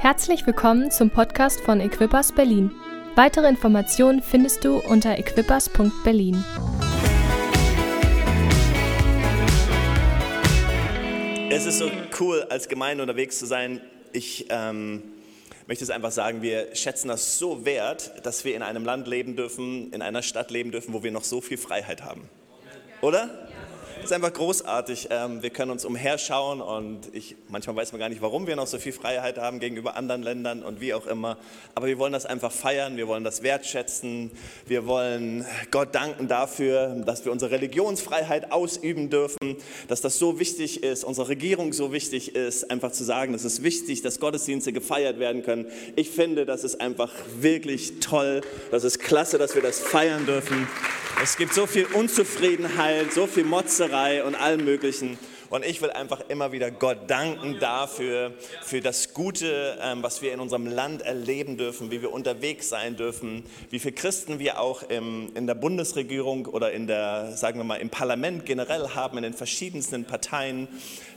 Herzlich willkommen zum Podcast von Equippers Berlin. Weitere Informationen findest du unter equippers.berlin. Es ist so cool, als Gemeinde unterwegs zu sein. Ich ähm, möchte es einfach sagen, wir schätzen das so wert, dass wir in einem Land leben dürfen, in einer Stadt leben dürfen, wo wir noch so viel Freiheit haben. Oder? Es ist einfach großartig. Ähm, wir können uns umherschauen und ich, manchmal weiß man gar nicht, warum wir noch so viel Freiheit haben gegenüber anderen Ländern und wie auch immer. Aber wir wollen das einfach feiern, wir wollen das wertschätzen, wir wollen Gott danken dafür, dass wir unsere Religionsfreiheit ausüben dürfen, dass das so wichtig ist, unsere Regierung so wichtig ist, einfach zu sagen, es ist wichtig, dass Gottesdienste gefeiert werden können. Ich finde, das ist einfach wirklich toll, das ist klasse, dass wir das feiern dürfen. Es gibt so viel Unzufriedenheit, so viel Motzerei und allem Möglichen. Und ich will einfach immer wieder Gott danken dafür, für das Gute, ähm, was wir in unserem Land erleben dürfen, wie wir unterwegs sein dürfen, wie viele Christen wir auch im, in der Bundesregierung oder in der, sagen wir mal, im Parlament generell haben, in den verschiedensten Parteien.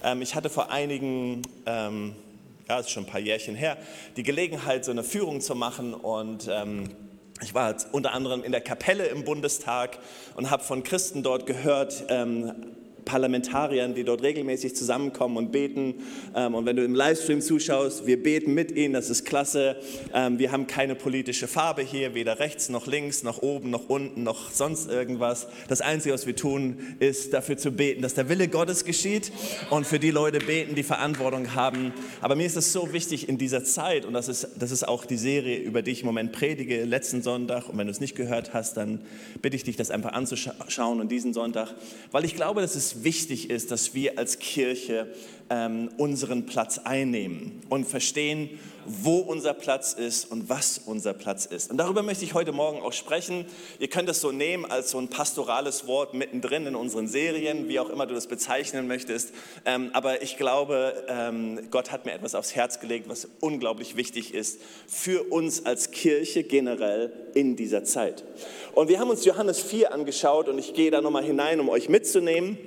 Ähm, ich hatte vor einigen, ähm, ja, ist schon ein paar Jährchen her, die Gelegenheit, so eine Führung zu machen und ich war unter anderem in der Kapelle im Bundestag und habe von Christen dort gehört, ähm, Parlamentariern, die dort regelmäßig zusammenkommen und beten. Ähm, und wenn du im Livestream zuschaust, wir beten mit ihnen, das ist klasse. Ähm, wir haben keine politische Farbe hier, weder rechts noch links, noch oben, noch unten, noch sonst irgendwas. Das Einzige, was wir tun, ist dafür zu beten, dass der Wille Gottes geschieht und für die Leute beten, die Verantwortung haben. Aber mir ist es so wichtig in dieser Zeit, und das ist, das ist auch die Serie, über die ich im Moment predige, letzten Sonntag. Und wenn du es nicht gehört hast, dann bitte ich dich, das einfach anzuschauen und diesen Sonntag, weil ich glaube, dass es wichtig ist, dass wir als Kirche ähm, unseren Platz einnehmen und verstehen, wo unser Platz ist und was unser Platz ist. Und darüber möchte ich heute Morgen auch sprechen. Ihr könnt es so nehmen als so ein pastorales Wort mittendrin in unseren Serien, wie auch immer du das bezeichnen möchtest. Ähm, aber ich glaube, ähm, Gott hat mir etwas aufs Herz gelegt, was unglaublich wichtig ist für uns als Kirche generell in dieser Zeit. Und wir haben uns Johannes 4 angeschaut und ich gehe da nochmal hinein, um euch mitzunehmen.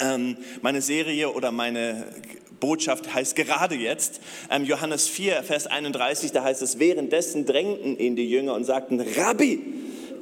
Ähm, meine Serie oder meine Botschaft heißt gerade jetzt, ähm, Johannes 4, Vers 31, da heißt es, währenddessen drängten ihn die Jünger und sagten, Rabbi,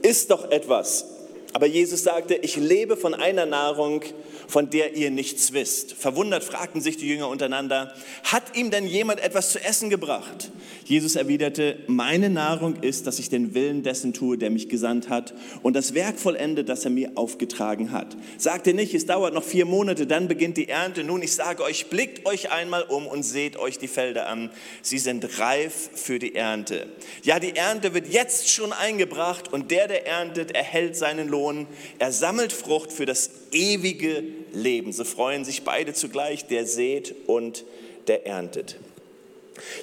isst doch etwas. Aber Jesus sagte, ich lebe von einer Nahrung, von der ihr nichts wisst. Verwundert fragten sich die Jünger untereinander, hat ihm denn jemand etwas zu essen gebracht? Jesus erwiderte, meine Nahrung ist, dass ich den Willen dessen tue, der mich gesandt hat und das Werk vollende, das er mir aufgetragen hat. Sagte nicht, es dauert noch vier Monate, dann beginnt die Ernte. Nun, ich sage euch, blickt euch einmal um und seht euch die Felder an. Sie sind reif für die Ernte. Ja, die Ernte wird jetzt schon eingebracht und der, der erntet, erhält seinen Lohn. Er sammelt Frucht für das ewige Leben. So freuen sich beide zugleich, der sät und der erntet.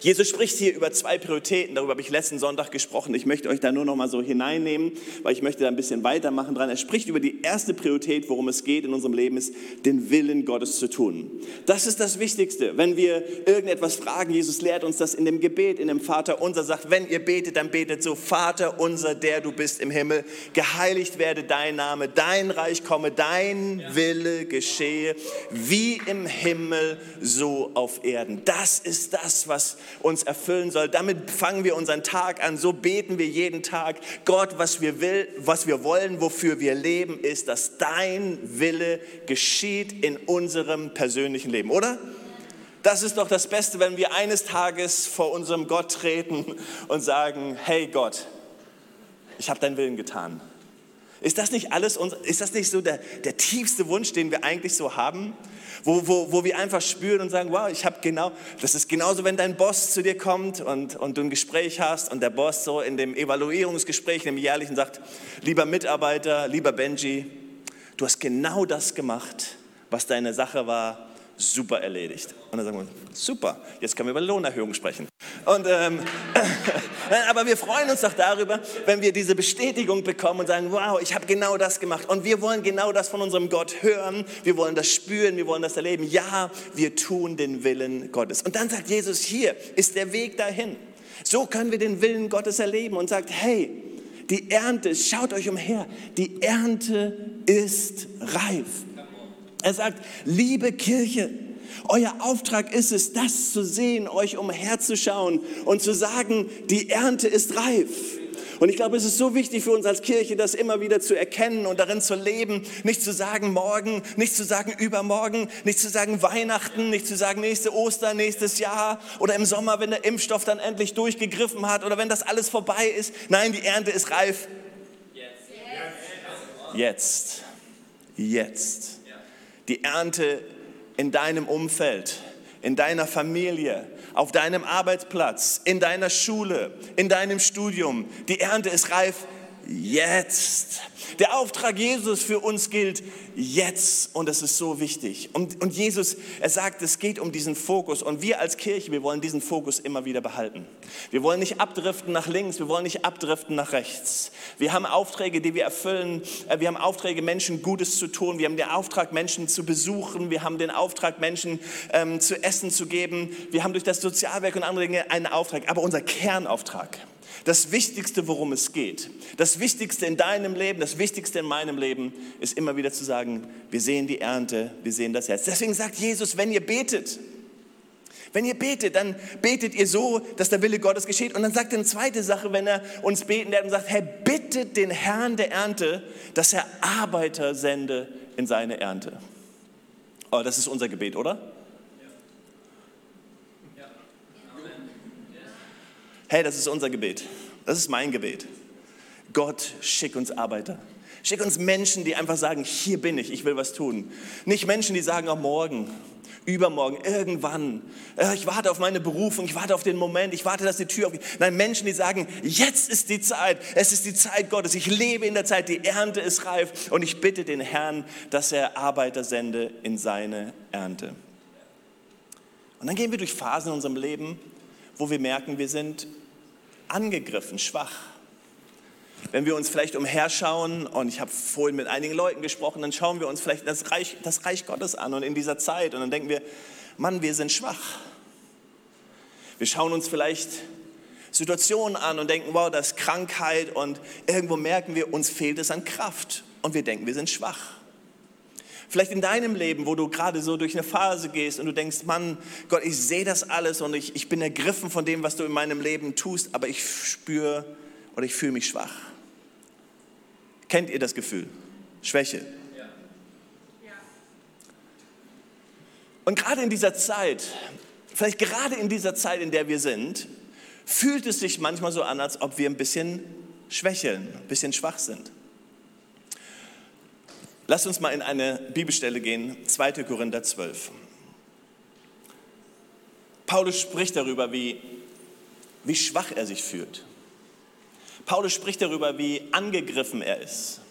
Jesus spricht hier über zwei Prioritäten, darüber habe ich letzten Sonntag gesprochen. Ich möchte euch da nur noch mal so hineinnehmen, weil ich möchte da ein bisschen weitermachen dran. Er spricht über die erste Priorität, worum es geht in unserem Leben, ist, den Willen Gottes zu tun. Das ist das Wichtigste. Wenn wir irgendetwas fragen, Jesus lehrt uns das in dem Gebet, in dem Vater unser, sagt, wenn ihr betet, dann betet so, Vater unser, der du bist im Himmel, geheiligt werde dein Name, dein Reich komme, dein Wille geschehe, wie im Himmel, so auf Erden. Das ist das, was was uns erfüllen soll. Damit fangen wir unseren Tag an. So beten wir jeden Tag. Gott, was wir will, was wir wollen, wofür wir leben, ist, dass dein Wille geschieht in unserem persönlichen Leben, oder? Das ist doch das Beste, wenn wir eines Tages vor unserem Gott treten und sagen, hey Gott, ich habe deinen Willen getan. Ist das nicht alles, ist das nicht so der, der tiefste Wunsch, den wir eigentlich so haben? Wo, wo, wo wir einfach spüren und sagen, wow, ich habe genau, das ist genauso, wenn dein Boss zu dir kommt und, und du ein Gespräch hast und der Boss so in dem Evaluierungsgespräch, in dem jährlichen sagt, lieber Mitarbeiter, lieber Benji, du hast genau das gemacht, was deine Sache war, super erledigt. Und dann sagen wir, super, jetzt können wir über Lohnerhöhung sprechen. Und, ähm, aber wir freuen uns doch darüber, wenn wir diese Bestätigung bekommen und sagen, wow, ich habe genau das gemacht. Und wir wollen genau das von unserem Gott hören, wir wollen das spüren, wir wollen das erleben. Ja, wir tun den Willen Gottes. Und dann sagt Jesus, hier ist der Weg dahin. So können wir den Willen Gottes erleben und sagt, hey, die Ernte, schaut euch umher, die Ernte ist reif. Er sagt, liebe Kirche, Euer Auftrag ist es, das zu sehen, euch umherzuschauen und zu sagen, die Ernte ist reif. Und ich glaube, es ist so wichtig für uns als Kirche, das immer wieder zu erkennen und darin zu leben, nicht zu sagen morgen, nicht zu sagen übermorgen, nicht zu sagen Weihnachten, nicht zu sagen nächste Ostern, nächstes Jahr oder im Sommer, wenn der Impfstoff dann endlich durchgegriffen hat oder wenn das alles vorbei ist. Nein, die Ernte ist reif. Jetzt. Jetzt. Die Ernte in deinem Umfeld, in deiner Familie, auf deinem Arbeitsplatz, in deiner Schule, in deinem Studium. Die Ernte ist reif jetzt. Der Auftrag Jesus für uns gilt jetzt und das ist so wichtig. Und, und Jesus, er sagt, es geht um diesen Fokus und wir als Kirche, wir wollen diesen Fokus immer wieder behalten. Wir wollen nicht abdriften nach links, wir wollen nicht abdriften nach rechts. Wir haben Aufträge, die wir erfüllen. Äh, wir haben Aufträge, Menschen Gutes zu tun. Wir haben den Auftrag, Menschen zu besuchen. Wir haben den Auftrag, Menschen ähm, zu essen zu geben. Wir haben durch das Sozialwerk und andere Dinge einen Auftrag. Aber unser Kernauftrag, das Wichtigste, worum es geht, das Wichtigste in deinem Leben, das Wichtigste in meinem Leben, ist immer wieder zu sagen, wir sehen die Ernte, wir sehen das Herz. Deswegen sagt Jesus, wenn ihr betet, wenn ihr betet, dann betet ihr so, dass der Wille Gottes geschieht. Und dann sagt er eine zweite Sache, wenn er uns beten lernt und sagt, Herr, bittet den Herrn der Ernte, dass er Arbeiter sende in seine Ernte. Oh, das ist unser Gebet, oder? Hey, das ist unser Gebet. Das ist mein Gebet. Gott, schick uns Arbeiter. Schick uns Menschen, die einfach sagen, hier bin ich, ich will was tun. Nicht Menschen, die sagen, oh, morgen, übermorgen, irgendwann. Äh, ich warte auf meine Berufung, ich warte auf den Moment, ich warte, dass die Tür aufgeht. Nein, Menschen, die sagen, jetzt ist die Zeit, es ist die Zeit Gottes, ich lebe in der Zeit, die Ernte ist reif und ich bitte den Herrn, dass er Arbeiter sende in seine Ernte. Und dann gehen wir durch Phasen in unserem Leben, wo wir merken, wir sind angegriffen, schwach. Wenn wir uns vielleicht umherschauen, und ich habe vorhin mit einigen Leuten gesprochen, dann schauen wir uns vielleicht das Reich, das Reich Gottes an und in dieser Zeit und dann denken wir, Mann, wir sind schwach. Wir schauen uns vielleicht Situationen an und denken, wow, das ist Krankheit und irgendwo merken wir, uns fehlt es an Kraft und wir denken, wir sind schwach. Vielleicht in deinem Leben, wo du gerade so durch eine Phase gehst und du denkst, Mann, Gott, ich sehe das alles und ich, ich bin ergriffen von dem, was du in meinem Leben tust, aber ich spüre oder ich fühle mich schwach. Kennt ihr das Gefühl? Schwäche. Und gerade in dieser Zeit, vielleicht gerade in dieser Zeit, in der wir sind, fühlt es sich manchmal so an, als ob wir ein bisschen schwächeln, ein bisschen schwach sind. Lass uns mal in eine Bibelstelle gehen, 2. Korinther 12. Paulus spricht darüber, wie, wie schwach er sich fühlt. Paulus spricht darüber, wie angegriffen er ist.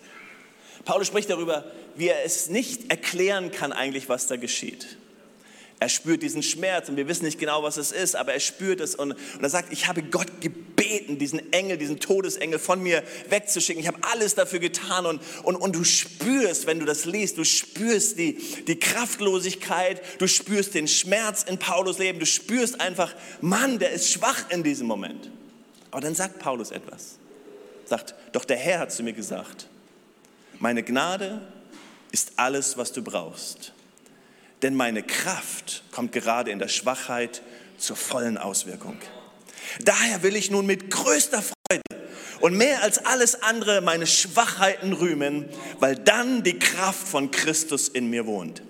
Paulus spricht darüber, wie er es nicht erklären kann eigentlich, was da geschieht. Er spürt diesen Schmerz und wir wissen nicht genau, was es ist, aber er spürt es und, und er sagt, ich habe Gott gebeten, diesen Engel, diesen Todesengel von mir wegzuschicken. Ich habe alles dafür getan und, und, und du spürst, wenn du das liest, du spürst die, die Kraftlosigkeit, du spürst den Schmerz in Paulus Leben, du spürst einfach, Mann, der ist schwach in diesem Moment. Aber dann sagt Paulus etwas. Sagt, doch der Herr hat zu mir gesagt, meine Gnade ist alles, was du brauchst denn meine Kraft kommt gerade in der Schwachheit zur vollen Auswirkung. Daher will ich nun mit größter Freude und mehr als alles andere meine Schwachheiten rühmen, weil dann die Kraft von Christus in mir wohnt.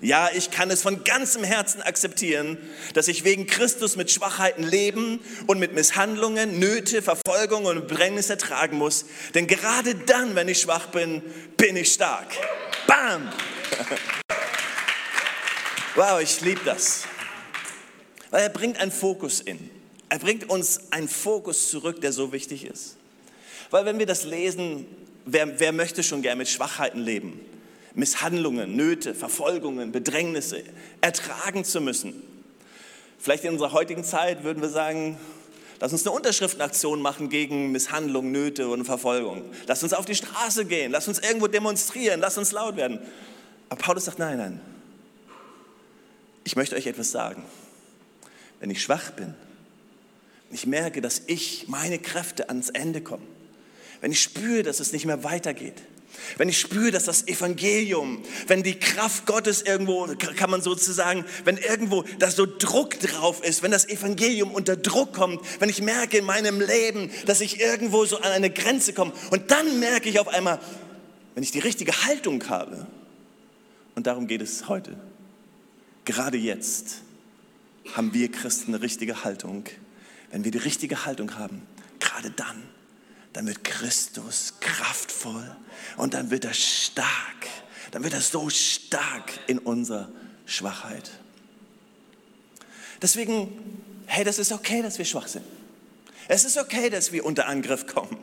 Ja, ich kann es von ganzem Herzen akzeptieren, dass ich wegen Christus mit Schwachheiten leben und mit Misshandlungen, Nöte, Verfolgung und Bedrängnis ertragen muss. Denn gerade dann, wenn ich schwach bin, bin ich stark. Bam! Wow, ich liebe das. Weil er bringt einen Fokus in. Er bringt uns einen Fokus zurück, der so wichtig ist. Weil wenn wir das lesen, wer, wer möchte schon gerne mit Schwachheiten leben? Misshandlungen, Nöte, Verfolgungen, Bedrängnisse ertragen zu müssen. Vielleicht in unserer heutigen Zeit würden wir sagen, lass uns eine Unterschriftenaktion machen gegen Misshandlungen, Nöte und Verfolgung. Lass uns auf die Straße gehen, lass uns irgendwo demonstrieren, lass uns laut werden. Aber Paulus sagt, nein, nein, ich möchte euch etwas sagen. Wenn ich schwach bin, ich merke, dass ich, meine Kräfte ans Ende kommen, wenn ich spüre, dass es nicht mehr weitergeht, Wenn ich spüre, dass das Evangelium, wenn die Kraft Gottes irgendwo, kann man sozusagen, wenn irgendwo da so Druck drauf ist, wenn das Evangelium unter Druck kommt, wenn ich merke in meinem Leben, dass ich irgendwo so an eine Grenze komme. Und dann merke ich auf einmal, wenn ich die richtige Haltung habe, und darum geht es heute, gerade jetzt haben wir Christen eine richtige Haltung. Wenn wir die richtige Haltung haben, gerade dann dann wird Christus kraftvoll und dann wird er stark. Dann wird er so stark in unserer Schwachheit. Deswegen, hey, das ist okay, dass wir schwach sind. Es ist okay, dass wir unter Angriff kommen.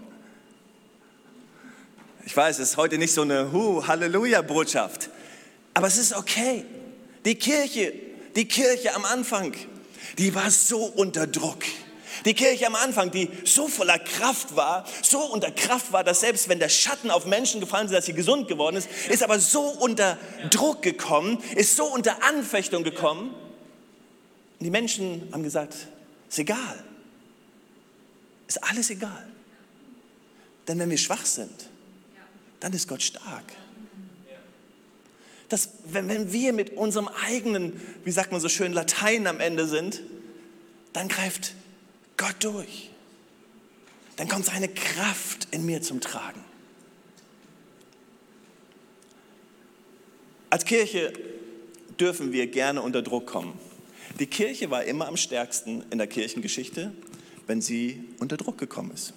Ich weiß, es ist heute nicht so eine Hu, Halleluja-Botschaft, aber es ist okay. Die Kirche, die Kirche am Anfang, die war so unter Druck. Die Kirche am Anfang, die so voller Kraft war, so unter Kraft war, dass selbst wenn der Schatten auf Menschen gefallen ist, dass sie gesund geworden ist, ist aber so unter Druck gekommen, ist so unter Anfechtung gekommen. Und die Menschen haben gesagt, ist egal. Ist alles egal. Denn wenn wir schwach sind, dann ist Gott stark. Dass, wenn, wenn wir mit unserem eigenen, wie sagt man so schön, Latein am Ende sind, dann greift Gott durch. Dann kommt seine Kraft in mir zum Tragen. Als Kirche dürfen wir gerne unter Druck kommen. Die Kirche war immer am stärksten in der Kirchengeschichte, wenn sie unter Druck gekommen ist.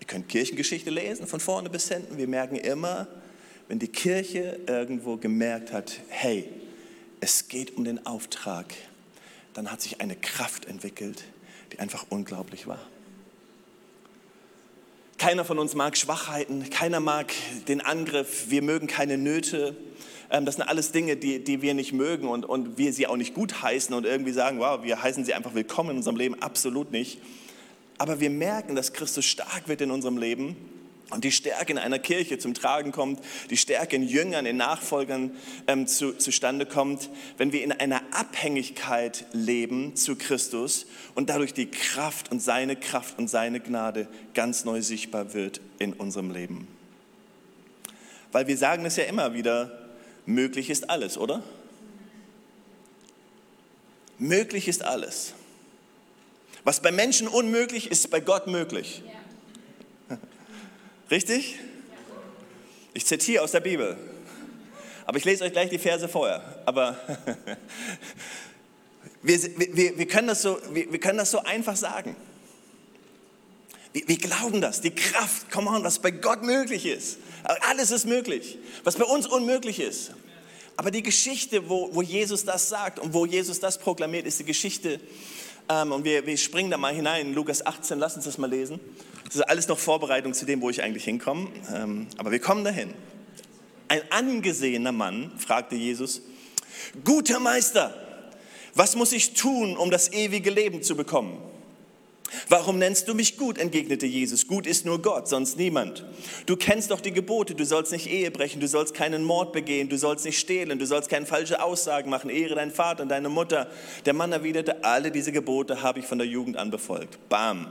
Ihr könnt Kirchengeschichte lesen, von vorne bis hinten. Wir merken immer, wenn die Kirche irgendwo gemerkt hat, hey, es geht um den Auftrag, dann hat sich eine Kraft entwickelt, die einfach unglaublich war. Keiner von uns mag Schwachheiten, keiner mag den Angriff, wir mögen keine Nöte. Ähm, das sind alles Dinge, die, die wir nicht mögen und, und wir sie auch nicht gut heißen und irgendwie sagen, wow, wir heißen sie einfach willkommen in unserem Leben, absolut nicht. Aber wir merken, dass Christus stark wird in unserem Leben und die Stärke in einer Kirche zum Tragen kommt, die Stärke in Jüngern, in Nachfolgern ähm, zu, zustande kommt, wenn wir in einer Abhängigkeit leben zu Christus und dadurch die Kraft und seine Kraft und seine Gnade ganz neu sichtbar wird in unserem Leben. Weil wir sagen es ja immer wieder, möglich ist alles, oder? Möglich ist alles. Was bei Menschen unmöglich ist, ist bei Gott möglich. Ja. Richtig? Ich zitiere aus der Bibel. Aber ich lese euch gleich die Verse vorher. Aber wir, wir, wir, können das so, wir, wir können das so einfach sagen. Wir, wir glauben das, die Kraft, come on, was bei Gott möglich ist. Alles ist möglich, was bei uns unmöglich ist. Aber die Geschichte, wo, wo Jesus das sagt und wo Jesus das proklamiert, ist die Geschichte, und wir, wir springen da mal hinein, in Lukas 18, lass uns das mal lesen. Das ist alles noch Vorbereitung zu dem, wo ich eigentlich hinkomme. Ähm, aber wir kommen dahin. Ein angesehener Mann fragte Jesus, guter Meister, was muss ich tun, um das ewige Leben zu bekommen? Warum nennst du mich gut? entgegnete Jesus. Gut ist nur Gott, sonst niemand. Du kennst doch die Gebote. Du sollst nicht Ehe brechen, du sollst keinen Mord begehen, du sollst nicht stehlen, du sollst keine falsche Aussagen machen. Ehre deinen Vater und deine Mutter. Der Mann erwiderte, alle diese Gebote habe ich von der Jugend an befolgt. Bam.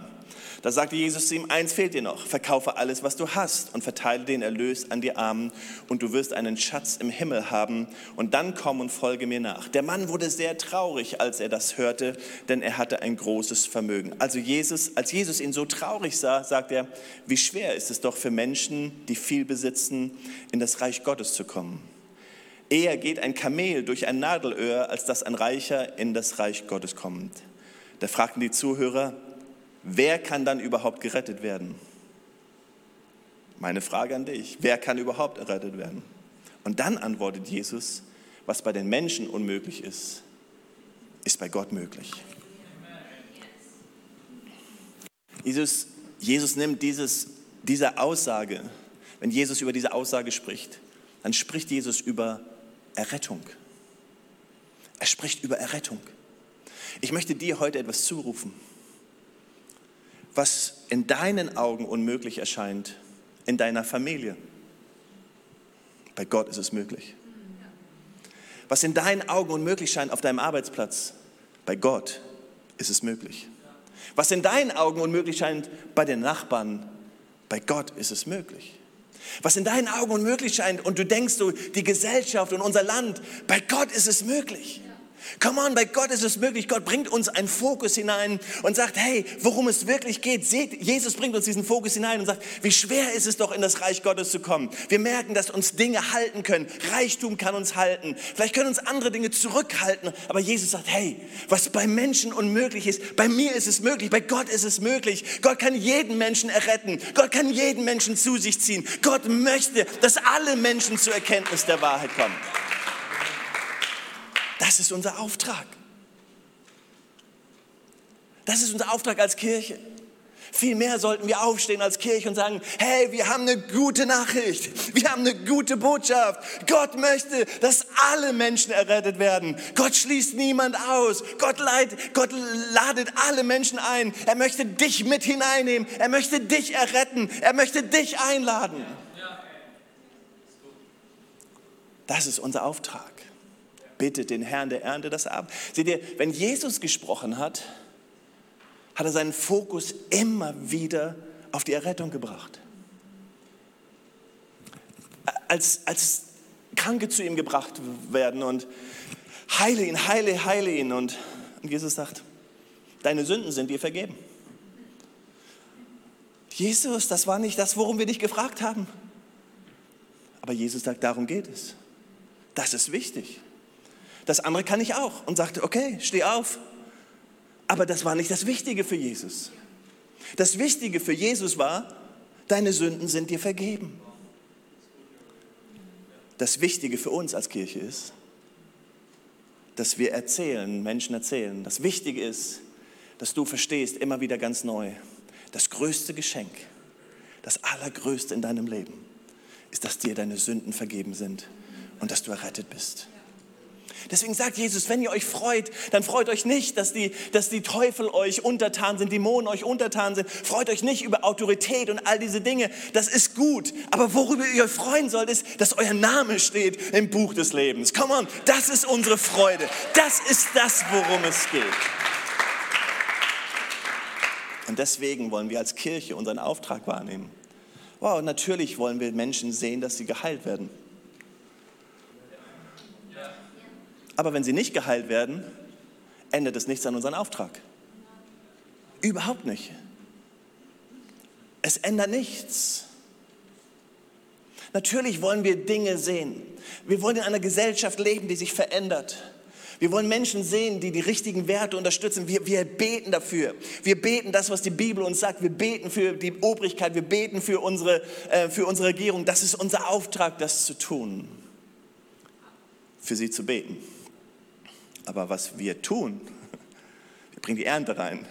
Da sagte Jesus zu ihm, eins fehlt dir noch, verkaufe alles, was du hast und verteile den Erlös an die Armen und du wirst einen Schatz im Himmel haben und dann komm und folge mir nach. Der Mann wurde sehr traurig, als er das hörte, denn er hatte ein großes Vermögen. Also Jesus, als Jesus ihn so traurig sah, sagt er, wie schwer ist es doch für Menschen, die viel besitzen, in das Reich Gottes zu kommen. Eher geht ein Kamel durch ein Nadelöhr, als dass ein Reicher in das Reich Gottes kommt. Da fragten die Zuhörer, Wer kann dann überhaupt gerettet werden? Meine Frage an dich, wer kann überhaupt errettet werden? Und dann antwortet Jesus, was bei den Menschen unmöglich ist, ist bei Gott möglich. Jesus, Jesus nimmt dieses, diese Aussage, wenn Jesus über diese Aussage spricht, dann spricht Jesus über Errettung. Er spricht über Errettung. Ich möchte dir heute etwas zurufen was in deinen Augen unmöglich erscheint, in deiner Familie. Bei Gott ist es möglich. Was in deinen Augen unmöglich scheint auf deinem Arbeitsplatz, bei Gott ist es möglich. Was in deinen Augen unmöglich scheint bei den Nachbarn, bei Gott ist es möglich. Was in deinen Augen unmöglich scheint und du denkst so, die Gesellschaft und unser Land, bei Gott ist es möglich. Come on, bei Gott ist es möglich. Gott bringt uns einen Fokus hinein und sagt, hey, worum es wirklich geht. Seht, Jesus bringt uns diesen Fokus hinein und sagt, wie schwer ist es doch, in das Reich Gottes zu kommen. Wir merken, dass uns Dinge halten können. Reichtum kann uns halten. Vielleicht können uns andere Dinge zurückhalten. Aber Jesus sagt, hey, was bei Menschen unmöglich ist, bei mir ist es möglich. Bei Gott ist es möglich. Gott kann jeden Menschen erretten. Gott kann jeden Menschen zu sich ziehen. Gott möchte, dass alle Menschen zur Erkenntnis der Wahrheit kommen. Das ist unser Auftrag. Das ist unser Auftrag als Kirche. Vielmehr sollten wir aufstehen als Kirche und sagen, hey, wir haben eine gute Nachricht, wir haben eine gute Botschaft. Gott möchte, dass alle Menschen errettet werden. Gott schließt niemand aus. Gott, leid, Gott ladet alle Menschen ein. Er möchte dich mit hineinnehmen. Er möchte dich erretten. Er möchte dich einladen. Das ist unser Auftrag bittet den Herrn der Ernte das ab. Seht ihr, wenn Jesus gesprochen hat, hat er seinen Fokus immer wieder auf die Errettung gebracht. Als, als Kranke zu ihm gebracht werden und heile ihn, heile, heile ihn. Und, und Jesus sagt, deine Sünden sind dir vergeben. Jesus, das war nicht das, worum wir dich gefragt haben. Aber Jesus sagt, darum geht es. Das ist wichtig. Das andere kann ich auch. Und sagte, okay, steh auf. Aber das war nicht das Wichtige für Jesus. Das Wichtige für Jesus war, deine Sünden sind dir vergeben. Das Wichtige für uns als Kirche ist, dass wir erzählen, Menschen erzählen. Das Wichtige ist, dass du verstehst immer wieder ganz neu, das größte Geschenk, das allergrößte in deinem Leben ist, dass dir deine Sünden vergeben sind und dass du errettet bist. Deswegen sagt Jesus, wenn ihr euch freut, dann freut euch nicht, dass die, dass die Teufel euch untertan sind, Dämonen euch untertan sind. Freut euch nicht über Autorität und all diese Dinge. Das ist gut. Aber worüber ihr euch freuen sollt, ist, dass euer Name steht im Buch des Lebens. Come on, das ist unsere Freude. Das ist das, worum es geht. Und deswegen wollen wir als Kirche unseren Auftrag wahrnehmen. Wow, natürlich wollen wir Menschen sehen, dass sie geheilt werden. Aber wenn sie nicht geheilt werden, ändert es nichts an userem Auftrag. Überhaupt nicht. Es ändert nichts. Natürlich wollen wir Dinge sehen. Wir wollen in einer Gesellschaft leben, die sich verändert. Wir wollen Menschen sehen, die die richtigen Werte unterstützen. Wir, wir beten dafür. Wir beten das, was die Bibel uns sagt. Wir beten für die Obrigkeit. Wir beten für unsere, äh, für unsere Regierung. Das ist unser Auftrag, das zu tun. Für sie zu beten. Aber was wir tun, wir bringen die Ernte rein.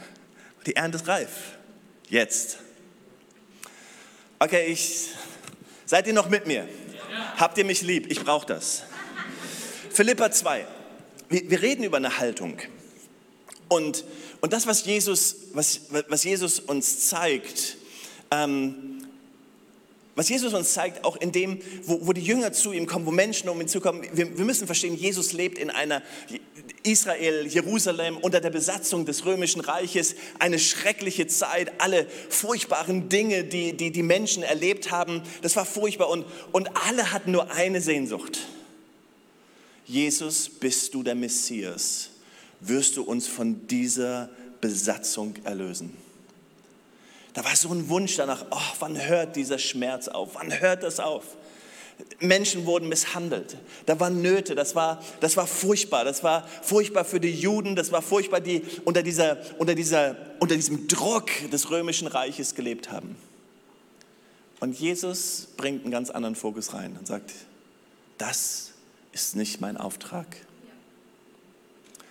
Die Ernte ist reif. Jetzt. Okay, ich, seid ihr noch mit mir? Habt ihr mich lieb? Ich brauche das. Philippa 2. Wir, wir, reden über eine Haltung. Und, und das, was Jesus, was, was Jesus uns zeigt, ähm, was Jesus uns zeigt, auch in dem, wo, wo die Jünger zu ihm kommen, wo Menschen um ihn zukommen, wir, wir müssen verstehen, Jesus lebt in einer Israel, Jerusalem unter der Besatzung des römischen Reiches, eine schreckliche Zeit, alle furchtbaren Dinge, die die, die Menschen erlebt haben, das war furchtbar und, und alle hatten nur eine Sehnsucht. Jesus, bist du der Messias? Wirst du uns von dieser Besatzung erlösen? Da war so ein Wunsch danach, oh, wann hört dieser Schmerz auf? Wann hört das auf? Menschen wurden misshandelt. Da waren Nöte. Das war, das war furchtbar. Das war furchtbar für die Juden. Das war furchtbar, die unter, dieser, unter, dieser, unter diesem Druck des römischen Reiches gelebt haben. Und Jesus bringt einen ganz anderen Fokus rein und sagt, das ist nicht mein Auftrag,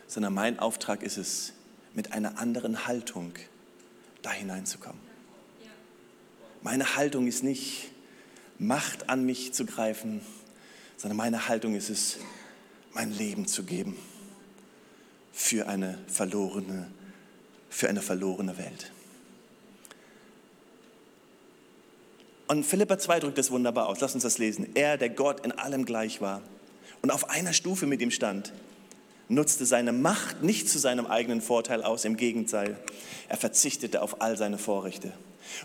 sondern mein Auftrag ist es, mit einer anderen Haltung da hineinzukommen. Meine Haltung ist nicht, Macht an mich zu greifen, sondern meine Haltung ist es, mein Leben zu geben für eine verlorene, für eine verlorene Welt. Und Philippa 2 drückt das wunderbar aus. Lass uns das lesen. Er, der Gott in allem gleich war und auf einer Stufe mit ihm stand, nutzte seine Macht nicht zu seinem eigenen Vorteil aus. Im Gegenteil, er verzichtete auf all seine Vorrechte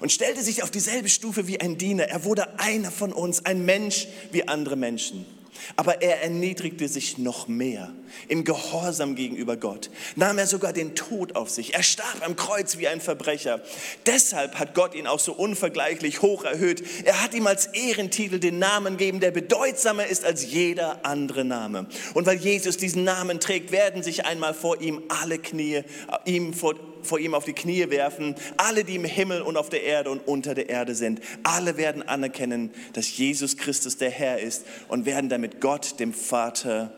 und stellte sich auf dieselbe Stufe wie ein Diener. Er wurde einer von uns, ein Mensch wie andere Menschen. Aber er erniedrigte sich noch mehr im Gehorsam gegenüber Gott. Nahm er sogar den Tod auf sich. Er starb am Kreuz wie ein Verbrecher. Deshalb hat Gott ihn auch so unvergleichlich hoch erhöht. Er hat ihm als Ehrentitel den Namen gegeben, der bedeutsamer ist als jeder andere Name. Und weil Jesus diesen Namen trägt, werden sich einmal vor ihm alle Knie, ihm vor vor ihm auf die Knie werfen. Alle, die im Himmel und auf der Erde und unter der Erde sind, alle werden anerkennen, dass Jesus Christus der Herr ist und werden damit Gott, dem Vater,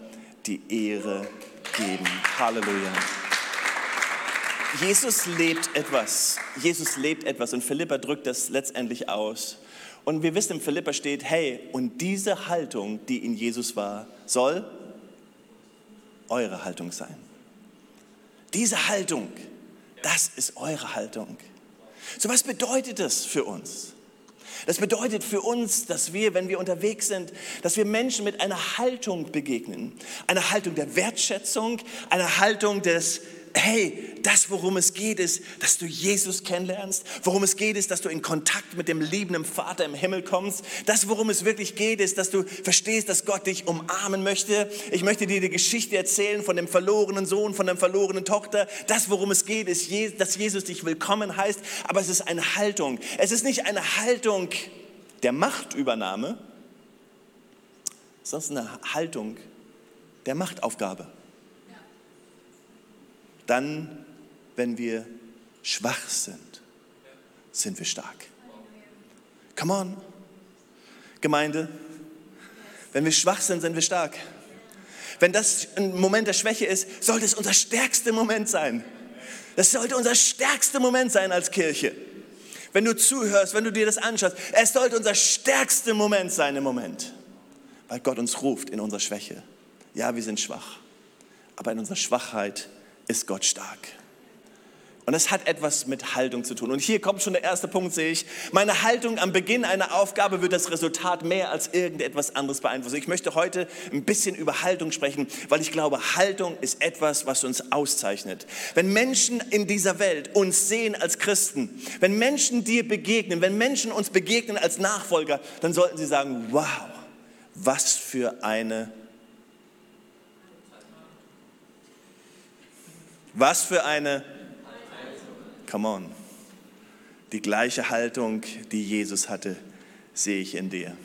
die Ehre geben. Halleluja. Jesus lebt etwas. Jesus lebt etwas und Philippa drückt das letztendlich aus. Und wir wissen, im Philippa steht, hey, und diese Haltung, die in Jesus war, soll eure Haltung sein. Diese Haltung, das ist eure Haltung. So was bedeutet das für uns? Das bedeutet für uns, dass wir, wenn wir unterwegs sind, dass wir Menschen mit einer Haltung begegnen. Eine Haltung der Wertschätzung, eine Haltung des hey, das, worum es geht, ist, dass du Jesus kennenlernst. Worum es geht, ist, dass du in Kontakt mit dem liebenden Vater im Himmel kommst. Das, worum es wirklich geht, ist, dass du verstehst, dass Gott dich umarmen möchte. Ich möchte dir die Geschichte erzählen von dem verlorenen Sohn, von der verlorenen Tochter. Das, worum es geht, ist, dass Jesus dich willkommen heißt. Aber es ist eine Haltung. Es ist nicht eine Haltung der Machtübernahme, sondern eine Haltung der Machtaufgabe dann, wenn wir schwach sind, sind wir stark. Come on. Gemeinde, wenn wir schwach sind, sind wir stark. Wenn das ein Moment der Schwäche ist, sollte es unser stärkster Moment sein. Das sollte unser stärkster Moment sein als Kirche. Wenn du zuhörst, wenn du dir das anschaust, es sollte unser stärkster Moment sein im Moment. Weil Gott uns ruft in unserer Schwäche. Ja, wir sind schwach. Aber in unserer Schwachheit ist Gott stark. Und das hat etwas mit Haltung zu tun. Und hier kommt schon der erste Punkt, sehe ich. Meine Haltung am Beginn einer Aufgabe wird das Resultat mehr als irgendetwas anderes beeinflussen. Ich möchte heute ein bisschen über Haltung sprechen, weil ich glaube, Haltung ist etwas, was uns auszeichnet. Wenn Menschen in dieser Welt uns sehen als Christen, wenn Menschen dir begegnen, wenn Menschen uns begegnen als Nachfolger, dann sollten sie sagen, wow, was für eine Was für eine? Come on. Die gleiche Haltung, die Jesus hatte, sehe ich in dir.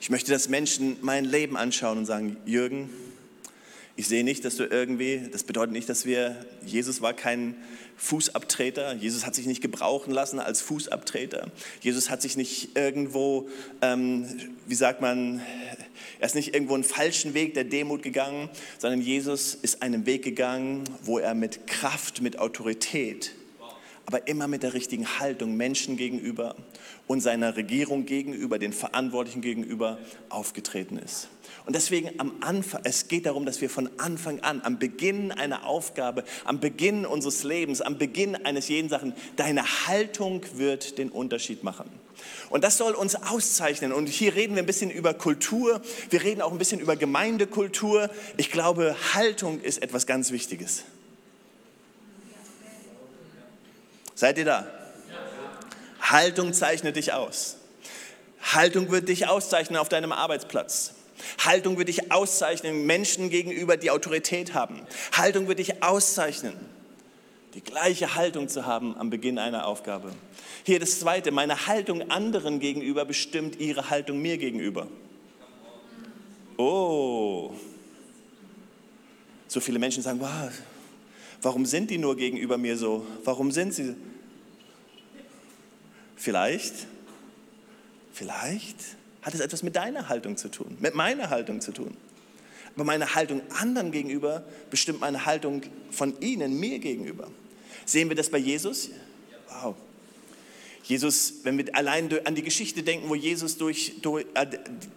Ich möchte, dass Menschen mein Leben anschauen und sagen, Jürgen, ich sehe nicht, dass du irgendwie, das bedeutet nicht, dass wir, Jesus war kein Fußabtreter, Jesus hat sich nicht gebrauchen lassen als Fußabtreter, Jesus hat sich nicht irgendwo, ähm, wie sagt man, er ist nicht irgendwo einen falschen Weg der Demut gegangen, sondern Jesus ist einen Weg gegangen, wo er mit Kraft, mit Autorität, aber immer mit der richtigen Haltung Menschen gegenüber und seiner Regierung gegenüber, den Verantwortlichen gegenüber aufgetreten ist. Und deswegen am Anfang, es geht darum, dass wir von Anfang an, am Beginn einer Aufgabe, am Beginn unseres Lebens, am Beginn eines jeden Sachen, deine Haltung wird den Unterschied machen. Und das soll uns auszeichnen. Und hier reden wir ein bisschen über Kultur. Wir reden auch ein bisschen über Gemeindekultur. Ich glaube, Haltung ist etwas ganz Wichtiges. Seid ihr da? Haltung zeichnet dich aus. Haltung wird dich auszeichnen auf deinem Arbeitsplatz. Haltung wird dich auszeichnen Menschen gegenüber, die Autorität haben. Haltung wird dich auszeichnen, die gleiche Haltung zu haben am Beginn einer Aufgabe. Hier das Zweite, meine Haltung anderen gegenüber bestimmt ihre Haltung mir gegenüber. Oh, so viele Menschen sagen, wow, warum sind die nur gegenüber mir so? Warum sind sie? Vielleicht, vielleicht hat es etwas mit deiner Haltung zu tun, mit meiner Haltung zu tun. Aber meine Haltung anderen gegenüber bestimmt meine Haltung von ihnen mir gegenüber. Sehen wir das bei Jesus? Wow. Jesus, wenn wir allein an die Geschichte denken, wo Jesus durch, durch äh,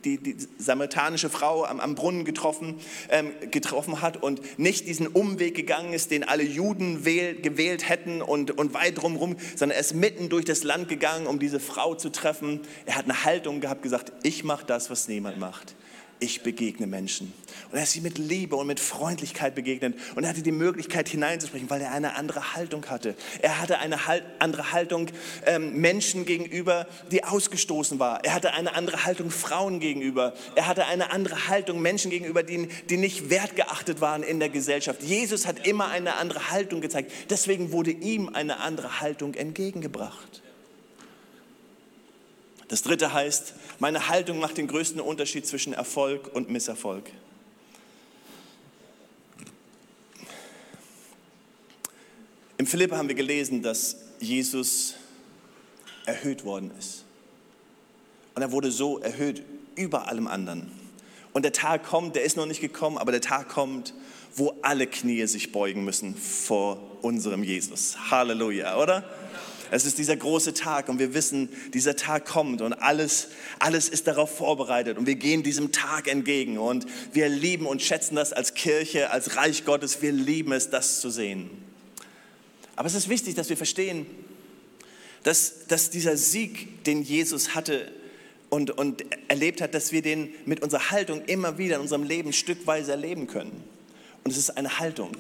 die, die, samaritanische Frau am, am Brunnen getroffen, ähm, getroffen hat und nicht diesen Umweg gegangen ist, den alle Juden wähl, gewählt hätten und, und weit drumherum, sondern er ist mitten durch das Land gegangen, um diese Frau zu treffen. Er hat eine Haltung gehabt, gesagt, ich mache das, was niemand macht. Ich begegne Menschen. Und er ist sie mit Liebe und mit Freundlichkeit begegnet. Und er hatte die Möglichkeit hineinzusprechen, weil er eine andere Haltung hatte. Er hatte eine halt, andere Haltung ähm, Menschen gegenüber, die ausgestoßen war. Er hatte eine andere Haltung Frauen gegenüber. Er hatte eine andere Haltung Menschen gegenüber, die, die nicht wertgeachtet waren in der Gesellschaft. Jesus hat immer eine andere Haltung gezeigt. Deswegen wurde ihm eine andere Haltung entgegengebracht. Das dritte heißt, meine Haltung macht den größten Unterschied zwischen Erfolg und Misserfolg. Im Philippe haben wir gelesen, dass Jesus erhöht worden ist. Und er wurde so erhöht über allem anderen. Und der Tag kommt, der ist noch nicht gekommen, aber der Tag kommt, wo alle Knie sich beugen müssen vor unserem Jesus. Halleluja, oder? Es ist dieser große Tag und wir wissen, dieser Tag kommt und alles, alles ist darauf vorbereitet und wir gehen diesem Tag entgegen und wir lieben und schätzen das als Kirche, als Reich Gottes. Wir lieben es, das zu sehen. Aber es ist wichtig, dass wir verstehen, dass, dass dieser Sieg, den Jesus hatte und, und erlebt hat, dass wir den mit unserer Haltung immer wieder in unserem Leben stückweise erleben können. Und es ist eine Haltung.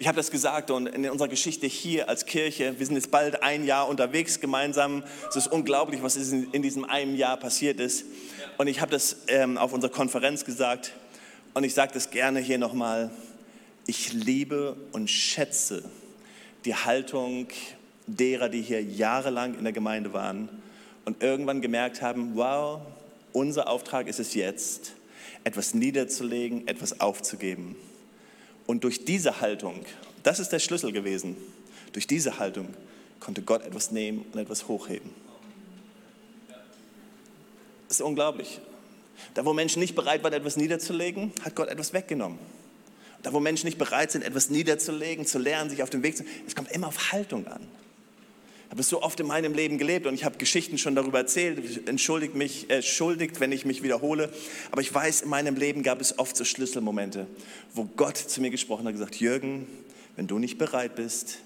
Ich habe das gesagt und in unserer Geschichte hier als Kirche, wir sind jetzt bald ein Jahr unterwegs gemeinsam. Es ist unglaublich, was in diesem einen Jahr passiert ist. Und ich habe das ähm, auf unserer Konferenz gesagt und ich sage das gerne hier nochmal. Ich liebe und schätze die Haltung derer, die hier jahrelang in der Gemeinde waren und irgendwann gemerkt haben, wow, unser Auftrag ist es jetzt, etwas niederzulegen, etwas aufzugeben. Und durch diese Haltung, das ist der Schlüssel gewesen, durch diese Haltung konnte Gott etwas nehmen und etwas hochheben. Das ist unglaublich. Da, wo Menschen nicht bereit waren, etwas niederzulegen, hat Gott etwas weggenommen. Da, wo Menschen nicht bereit sind, etwas niederzulegen, zu lernen, sich auf den Weg zu. Es kommt immer auf Haltung an. Habe es so oft in meinem Leben gelebt und ich habe Geschichten schon darüber erzählt. Entschuldigt mich, äh, wenn ich mich wiederhole. Aber ich weiß, in meinem Leben gab es oft so Schlüsselmomente, wo Gott zu mir gesprochen hat gesagt, Jürgen, wenn du nicht bereit bist,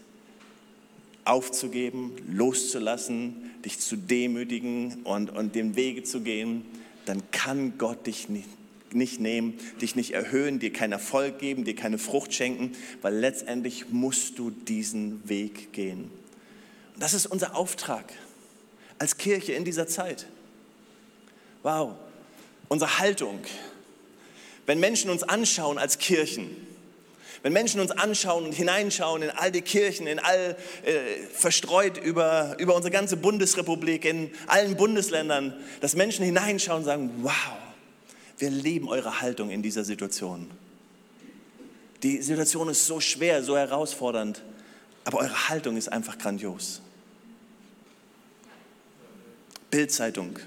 aufzugeben, loszulassen, dich zu demütigen und, und den Wege zu gehen, dann kann Gott dich nicht, nicht nehmen, dich nicht erhöhen, dir keinen Erfolg geben, dir keine Frucht schenken, weil letztendlich musst du diesen Weg gehen. Das ist unser Auftrag als Kirche in dieser Zeit. Wow, unsere Haltung. Wenn Menschen uns anschauen als Kirchen, wenn Menschen uns anschauen und hineinschauen in all die Kirchen, in all äh, verstreut über, über unsere ganze Bundesrepublik, in allen Bundesländern, dass Menschen hineinschauen und sagen, wow, wir lieben eure Haltung in dieser Situation. Die Situation ist so schwer, so herausfordernd, aber eure Haltung ist einfach grandios. Bildzeitung,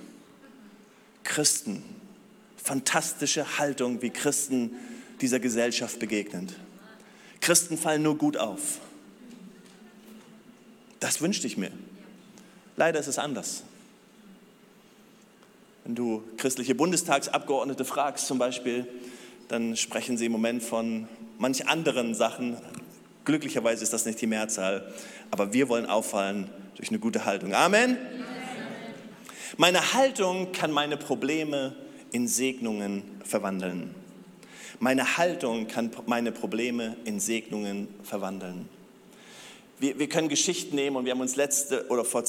Christen, fantastische Haltung, wie Christen dieser Gesellschaft begegnen. Christen fallen nur gut auf. Das wünschte ich mir. Leider ist es anders. Wenn du christliche Bundestagsabgeordnete fragst zum Beispiel, dann sprechen sie im Moment von manch anderen Sachen. Glücklicherweise ist das nicht die Mehrzahl, aber wir wollen auffallen durch eine gute Haltung. Amen. Meine Haltung kann meine Probleme in Segnungen verwandeln. Meine Haltung kann meine Probleme in Segnungen verwandeln. Wir, wir können Geschichten nehmen und wir haben uns letzte oder vor,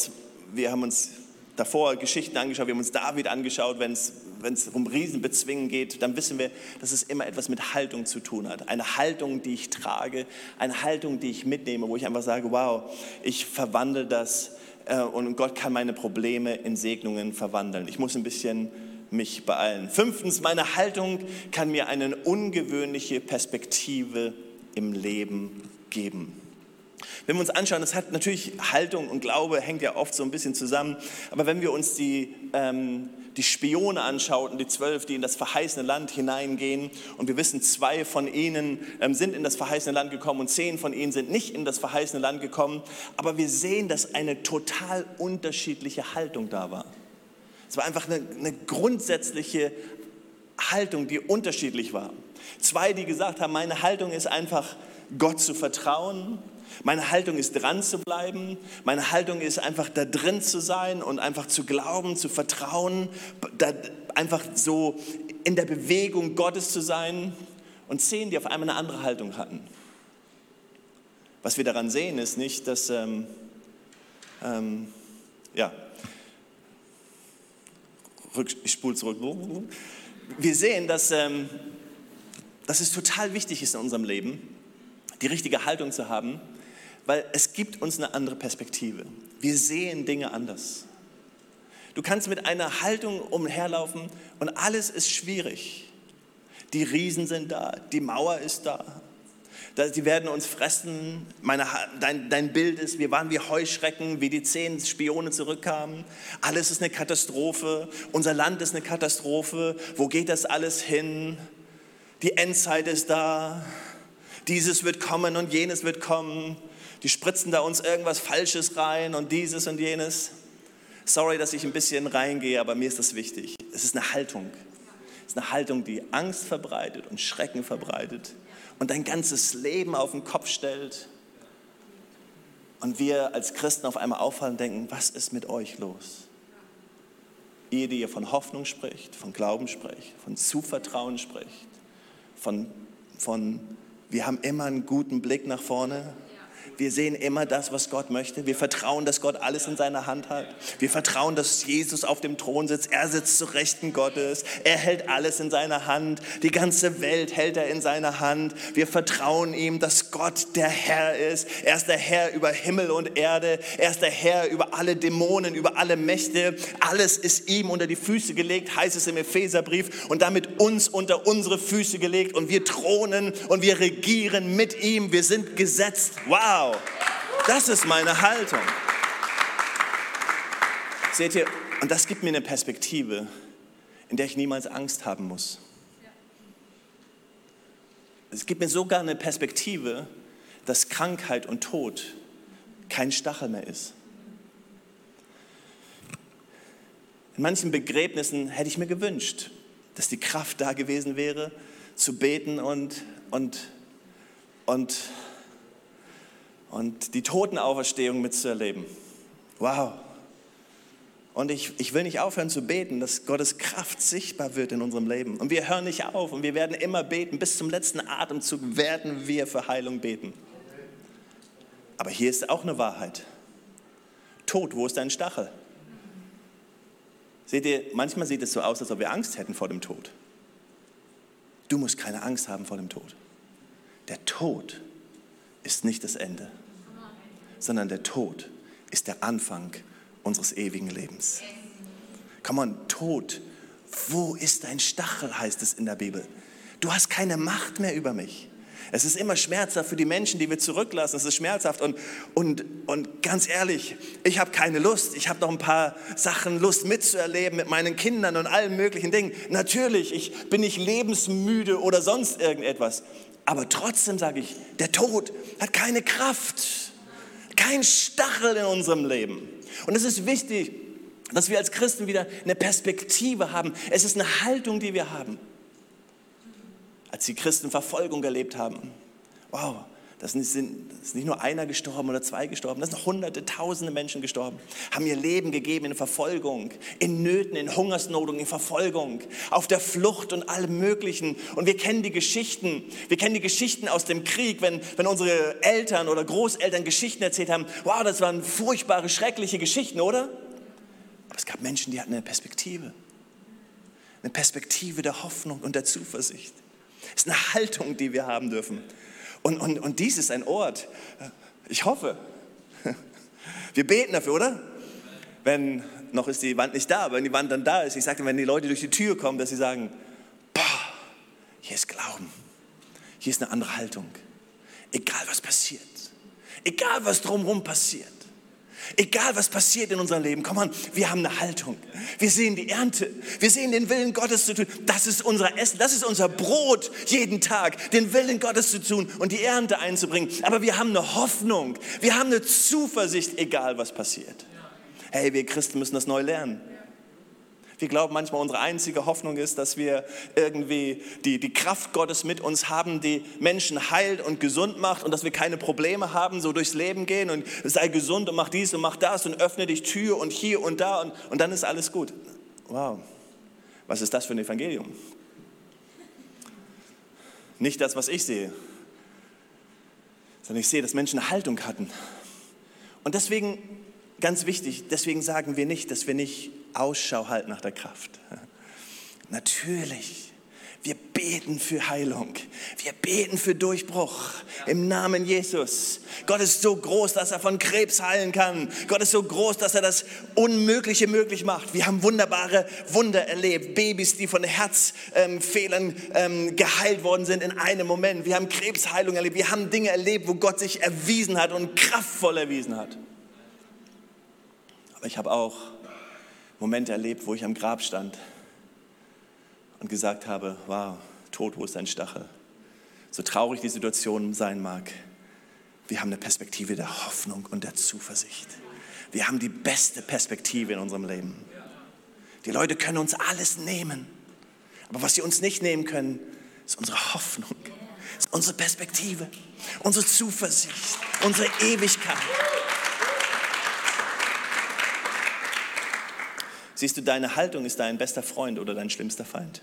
wir haben uns davor Geschichten angeschaut, wir haben uns David angeschaut, wenn es um Riesenbezwingen geht, dann wissen wir, dass es immer etwas mit Haltung zu tun hat. Eine Haltung, die ich trage, eine Haltung, die ich mitnehme, wo ich einfach sage, wow, ich verwandle das und Gott kann meine Probleme in Segnungen verwandeln. Ich muss ein bisschen mich beeilen. Fünftens, meine Haltung kann mir eine ungewöhnliche Perspektive im Leben geben. Wenn wir uns anschauen, das hat natürlich Haltung und Glaube hängt ja oft so ein bisschen zusammen, aber wenn wir uns die ähm, die Spione anschauten, die zwölf, die in das verheißene Land hineingehen. Und wir wissen, zwei von ihnen ähm, sind in das verheißene Land gekommen und zehn von ihnen sind nicht in das verheißene Land gekommen. Aber wir sehen, dass eine total unterschiedliche Haltung da war. Es war einfach eine, eine grundsätzliche Haltung, die unterschiedlich war. Zwei, die gesagt haben, meine Haltung ist einfach, Gott zu vertrauen, Meine Haltung ist dran zu bleiben. Meine Haltung ist einfach da drin zu sein und einfach zu glauben, zu vertrauen, einfach so in der Bewegung Gottes zu sein. Und zehn, die auf einmal eine andere Haltung hatten. Was wir daran sehen, ist nicht, dass, ähm, ähm, ja, ich spule zurück. Wir sehen, dass, ähm, dass es total wichtig ist in unserem Leben, die richtige Haltung zu haben, weil es gibt uns eine andere Perspektive. Wir sehen Dinge anders. Du kannst mit einer Haltung umherlaufen und alles ist schwierig. Die Riesen sind da, die Mauer ist da. Die werden uns fressen. Meine, dein, dein Bild ist, wir waren wie Heuschrecken, wie die zehn Spione zurückkamen. Alles ist eine Katastrophe. Unser Land ist eine Katastrophe. Wo geht das alles hin? Die Endzeit ist da. Dieses wird kommen und jenes wird kommen die spritzen da uns irgendwas Falsches rein und dieses und jenes. Sorry, dass ich ein bisschen reingehe, aber mir ist das wichtig. Es ist eine Haltung. Es ist eine Haltung, die Angst verbreitet und Schrecken verbreitet und dein ganzes Leben auf den Kopf stellt. Und wir als Christen auf einmal auffallen und denken, was ist mit euch los? Ihr, die ihr von Hoffnung spricht, von Glauben spricht, von Zuvertrauen spricht, von, von wir haben immer einen guten Blick nach vorne, wir sehen immer das, was Gott möchte. Wir vertrauen, dass Gott alles in seiner Hand hat. Wir vertrauen, dass Jesus auf dem Thron sitzt. Er sitzt zu Rechten Gottes. Er hält alles in seiner Hand. Die ganze Welt hält er in seiner Hand. Wir vertrauen ihm, dass Gott der Herr ist. Er ist der Herr über Himmel und Erde. Er ist der Herr über alle Dämonen, über alle Mächte. Alles ist ihm unter die Füße gelegt, heißt es im Epheserbrief. Und damit uns unter unsere Füße gelegt. Und wir thronen und wir regieren mit ihm. Wir sind gesetzt. Wow. Wow, das ist meine Haltung. Seht ihr, und das gibt mir eine Perspektive, in der ich niemals Angst haben muss. Es gibt mir sogar eine Perspektive, dass Krankheit und Tod kein Stachel mehr ist. In manchen Begräbnissen hätte ich mir gewünscht, dass die Kraft da gewesen wäre, zu beten und, und, und und die Totenauferstehung mitzuerleben. Wow. Und ich, ich will nicht aufhören zu beten, dass Gottes Kraft sichtbar wird in unserem Leben. Und wir hören nicht auf und wir werden immer beten. Bis zum letzten Atemzug werden wir für Heilung beten. Aber hier ist auch eine Wahrheit. Tod, wo ist dein Stachel? Seht ihr, manchmal sieht es so aus, als ob wir Angst hätten vor dem Tod. Du musst keine Angst haben vor dem Tod. Der Tod ist nicht das Ende, sondern der Tod ist der Anfang unseres ewigen Lebens. Komm on, Tod, wo ist dein Stachel, heißt es in der Bibel. Du hast keine Macht mehr über mich. Es ist immer schmerzhaft für die Menschen, die wir zurücklassen. Es ist schmerzhaft und, und, und ganz ehrlich, ich habe keine Lust. Ich habe noch ein paar Sachen Lust mitzuerleben mit meinen Kindern und allen möglichen Dingen. Natürlich, ich bin nicht lebensmüde oder sonst irgendetwas. Aber trotzdem sage ich, der Tod hat keine Kraft, kein Stachel in unserem Leben. Und es ist wichtig, dass wir als Christen wieder eine Perspektive haben. Es ist eine Haltung, die wir haben. Als die Christen Verfolgung erlebt haben, wow, das ist, nicht nur einer gestorben oder zwei gestorben, das sind hunderte, tausende Menschen gestorben, haben ihr Leben gegeben in Verfolgung, in Nöten, in Hungersnotung, in Verfolgung, auf der Flucht und allem Möglichen. Und wir kennen die Geschichten, wir kennen die Geschichten aus dem Krieg, wenn, wenn unsere Eltern oder Großeltern Geschichten erzählt haben. Wow, das waren furchtbare, schreckliche Geschichten, oder? Aber es gab Menschen, die hatten eine Perspektive. Eine Perspektive der Hoffnung und der Zuversicht. Es ist eine Haltung, die wir haben dürfen. Und, und, und dies ist ein Ort, ich hoffe, wir beten dafür, oder? Wenn, noch ist die Wand nicht da, aber wenn die Wand dann da ist, ich sagte, wenn die Leute durch die Tür kommen, dass sie sagen, boah, hier ist Glauben, hier ist eine andere Haltung. Egal was passiert, egal was drumherum passiert, Egal was passiert in unserem Leben, komm mal, wir haben eine Haltung. Wir sehen die Ernte. Wir sehen den Willen Gottes zu tun. Das ist unser Essen. Das ist unser Brot jeden Tag, den Willen Gottes zu tun und die Ernte einzubringen. Aber wir haben eine Hoffnung. Wir haben eine Zuversicht, egal was passiert. Hey, wir Christen müssen das neu lernen. Wir glauben manchmal, unsere einzige Hoffnung ist, dass wir irgendwie die, die Kraft Gottes mit uns haben, die Menschen heilt und gesund macht und dass wir keine Probleme haben, so durchs Leben gehen und sei gesund und mach dies und mach das und öffne dich Tür und hier und da und, und dann ist alles gut. Wow, was ist das für ein Evangelium? Nicht das, was ich sehe, sondern ich sehe, dass Menschen eine Haltung hatten. Und deswegen, ganz wichtig, deswegen sagen wir nicht, dass wir nicht Ausschau halten nach der Kraft. Natürlich. Wir beten für Heilung. Wir beten für Durchbruch im Namen Jesus. Gott ist so groß, dass er von Krebs heilen kann. Gott ist so groß, dass er das Unmögliche möglich macht. Wir haben wunderbare Wunder erlebt. Babys, die von Herzfehlern ähm, geheilt worden sind in einem Moment. Wir haben Krebsheilung erlebt. Wir haben Dinge erlebt, wo Gott sich erwiesen hat und kraftvoll erwiesen hat. Aber ich habe auch Momente erlebt, wo ich am Grab stand und gesagt habe, wow, Tod, wo ist dein Stachel? So traurig die Situation sein mag, wir haben eine Perspektive der Hoffnung und der Zuversicht. Wir haben die beste Perspektive in unserem Leben. Die Leute können uns alles nehmen, aber was sie uns nicht nehmen können, ist unsere Hoffnung, ist unsere Perspektive, unsere Zuversicht, unsere Ewigkeit. Siehst du, deine Haltung ist dein bester Freund oder dein schlimmster Feind.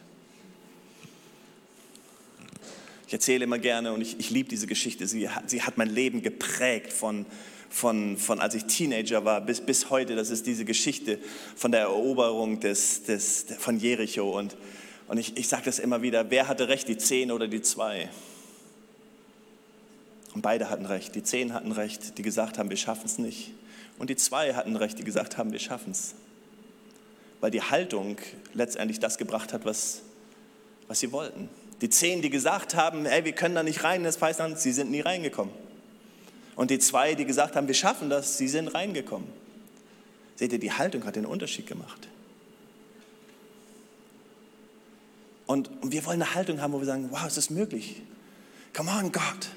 Ich erzähle immer gerne und ich, ich liebe diese Geschichte. Sie hat, sie hat mein Leben geprägt von, von, von als ich Teenager war bis, bis heute. Das ist diese Geschichte von der Eroberung des, des, von Jericho. Und, und ich, ich sage das immer wieder, wer hatte recht, die zehn oder die zwei? Und beide hatten recht. Die zehn hatten recht, die gesagt haben, wir schaffen es nicht. Und die zwei hatten recht, die gesagt haben, wir schaffen es weil die Haltung letztendlich das gebracht hat, was, was sie wollten. Die zehn, die gesagt haben, hey, wir können da nicht rein in das Weißland, sie sind nie reingekommen. Und die zwei, die gesagt haben, wir schaffen das, sie sind reingekommen. Seht ihr, die Haltung hat den Unterschied gemacht. Und, und wir wollen eine Haltung haben, wo wir sagen, wow, ist das möglich? Come on, Gott.